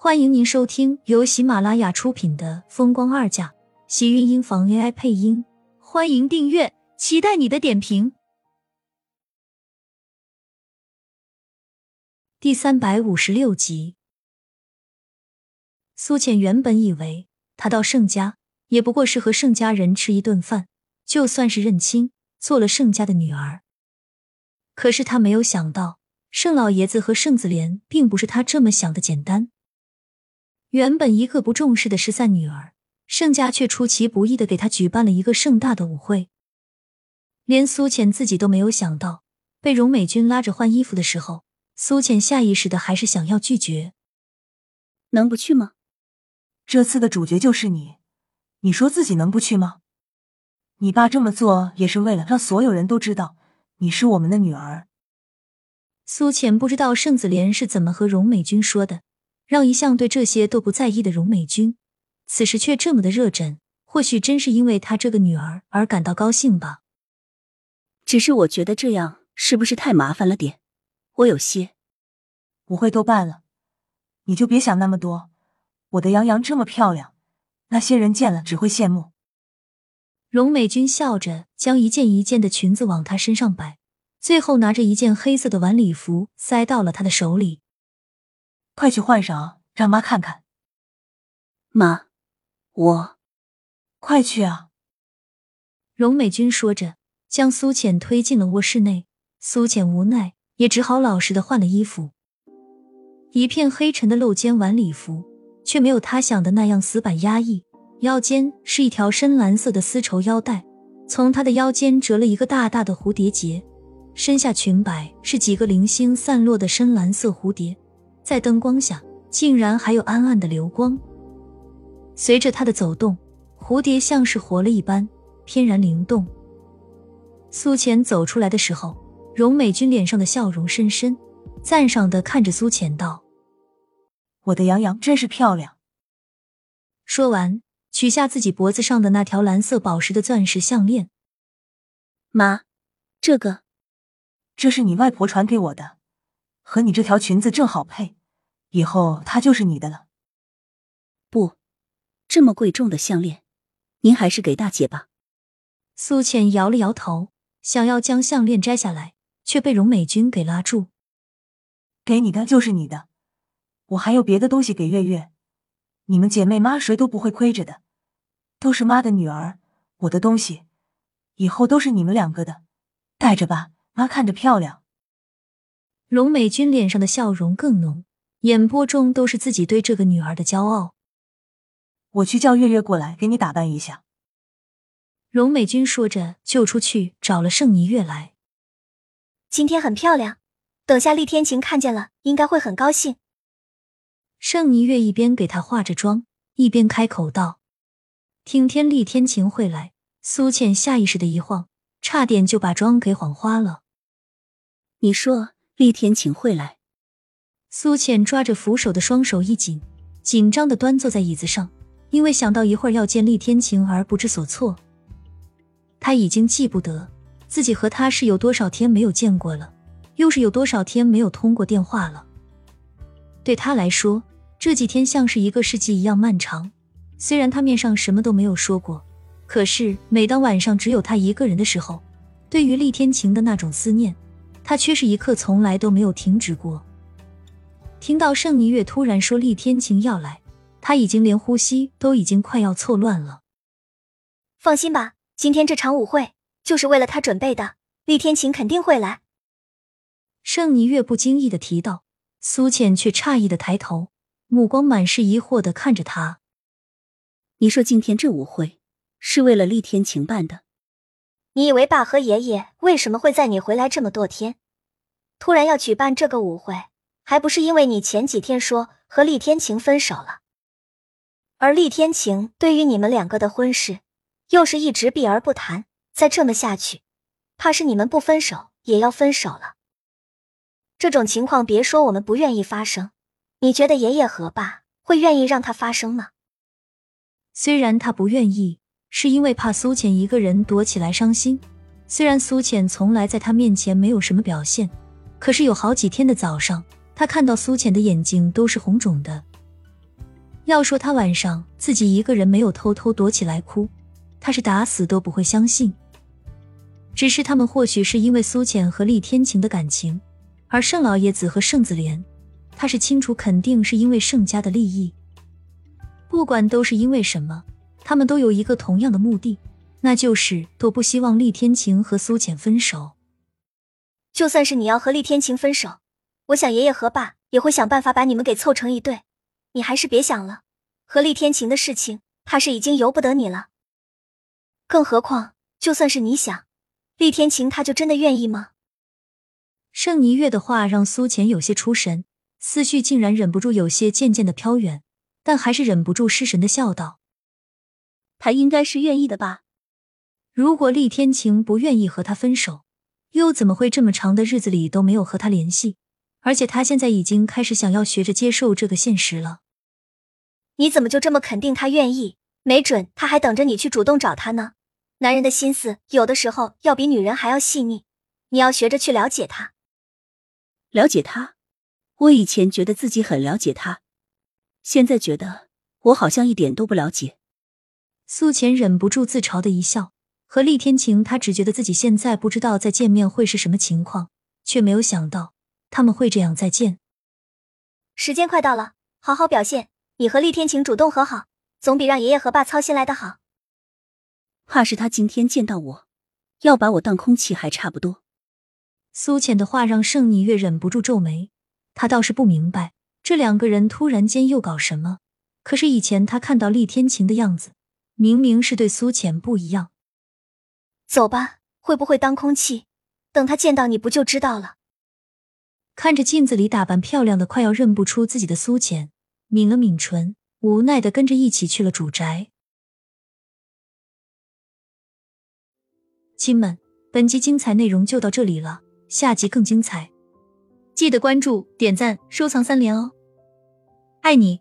欢迎您收听由喜马拉雅出品的《风光二嫁》，喜运音房 AI 配音。欢迎订阅，期待你的点评。第三百五十六集，苏浅原本以为她到盛家也不过是和盛家人吃一顿饭，就算是认亲，做了盛家的女儿。可是她没有想到，盛老爷子和盛子莲并不是她这么想的简单。原本一个不重视的失散女儿，盛家却出其不意的给她举办了一个盛大的舞会。连苏浅自己都没有想到，被荣美君拉着换衣服的时候，苏浅下意识的还是想要拒绝。能不去吗？这次的主角就是你，你说自己能不去吗？你爸这么做也是为了让所有人都知道你是我们的女儿。苏浅不知道盛子莲是怎么和荣美君说的。让一向对这些都不在意的荣美君，此时却这么的热忱，或许真是因为她这个女儿而感到高兴吧。只是我觉得这样是不是太麻烦了点？我有些不会都办了，你就别想那么多。我的杨洋这么漂亮，那些人见了只会羡慕。荣美君笑着将一件一件的裙子往她身上摆，最后拿着一件黑色的晚礼服塞到了她的手里。快去换上，让妈看看。妈，我快去啊！荣美君说着，将苏浅推进了卧室内。苏浅无奈，也只好老实的换了衣服。一片黑沉的露肩晚礼服，却没有她想的那样死板压抑。腰间是一条深蓝色的丝绸腰带，从她的腰间折了一个大大的蝴蝶结。身下裙摆是几个零星散落的深蓝色蝴蝶。在灯光下，竟然还有暗暗的流光。随着他的走动，蝴蝶像是活了一般，翩然灵动。苏浅走出来的时候，荣美君脸上的笑容深深，赞赏的看着苏浅道：“我的洋洋真是漂亮。”说完，取下自己脖子上的那条蓝色宝石的钻石项链。妈，这个，这是你外婆传给我的，和你这条裙子正好配。以后他就是你的了。不，这么贵重的项链，您还是给大姐吧。苏浅摇了摇头，想要将项链摘下来，却被荣美君给拉住。给你的就是你的，我还有别的东西给月月。你们姐妹妈谁都不会亏着的，都是妈的女儿，我的东西以后都是你们两个的，带着吧，妈看着漂亮。荣美君脸上的笑容更浓。眼波中都是自己对这个女儿的骄傲。我去叫月月过来给你打扮一下。荣美君说着，就出去找了盛霓月来。今天很漂亮，等下厉天晴看见了，应该会很高兴。盛霓月一边给她化着妆，一边开口道：“听天厉天晴会来。”苏倩下意识的一晃，差点就把妆给晃花了。你说厉天晴会来？苏浅抓着扶手的双手一紧，紧张的端坐在椅子上，因为想到一会儿要见厉天晴而不知所措。他已经记不得自己和他是有多少天没有见过了，又是有多少天没有通过电话了。对他来说，这几天像是一个世纪一样漫长。虽然他面上什么都没有说过，可是每当晚上只有他一个人的时候，对于厉天晴的那种思念，他却是一刻从来都没有停止过。听到盛霓月突然说厉天晴要来，他已经连呼吸都已经快要错乱了。放心吧，今天这场舞会就是为了他准备的，厉天晴肯定会来。盛霓月不经意的提到，苏浅却诧异的抬头，目光满是疑惑的看着他。你说今天这舞会是为了厉天晴办的？你以为爸和爷爷为什么会在你回来这么多天，突然要举办这个舞会？还不是因为你前几天说和厉天晴分手了，而厉天晴对于你们两个的婚事，又是一直避而不谈。再这么下去，怕是你们不分手也要分手了。这种情况，别说我们不愿意发生，你觉得爷爷和爸会愿意让它发生吗？虽然他不愿意，是因为怕苏浅一个人躲起来伤心。虽然苏浅从来在他面前没有什么表现，可是有好几天的早上。他看到苏浅的眼睛都是红肿的，要说他晚上自己一个人没有偷偷躲起来哭，他是打死都不会相信。只是他们或许是因为苏浅和厉天晴的感情，而盛老爷子和盛子莲，他是清楚肯定是因为盛家的利益。不管都是因为什么，他们都有一个同样的目的，那就是都不希望厉天晴和苏浅分手。就算是你要和厉天晴分手，我想爷爷和爸也会想办法把你们给凑成一对。你还是别想了，和厉天晴的事情，怕是已经由不得你了。更何况，就算是你想，厉天晴他就真的愿意吗？盛霓月的话让苏浅有些出神，思绪竟然忍不住有些渐渐的飘远，但还是忍不住失神的笑道：“他应该是愿意的吧？如果厉天晴不愿意和他分手，又怎么会这么长的日子里都没有和他联系？而且他现在已经开始想要学着接受这个现实了。”你怎么就这么肯定他愿意？没准他还等着你去主动找他呢。男人的心思有的时候要比女人还要细腻，你要学着去了解他。了解他？我以前觉得自己很了解他，现在觉得我好像一点都不了解。苏浅忍不住自嘲的一笑。和厉天晴，他只觉得自己现在不知道再见面会是什么情况，却没有想到他们会这样再见。时间快到了，好好表现。你和厉天晴主动和好，总比让爷爷和爸操心来的好。怕是他今天见到我，要把我当空气还差不多。苏浅的话让盛霓月忍不住皱眉，他倒是不明白这两个人突然间又搞什么。可是以前他看到厉天晴的样子，明明是对苏浅不一样。走吧，会不会当空气？等他见到你不就知道了。看着镜子里打扮漂亮的快要认不出自己的苏浅。抿了抿唇，无奈的跟着一起去了主宅。亲们，本集精彩内容就到这里了，下集更精彩，记得关注、点赞、收藏三连哦！爱你。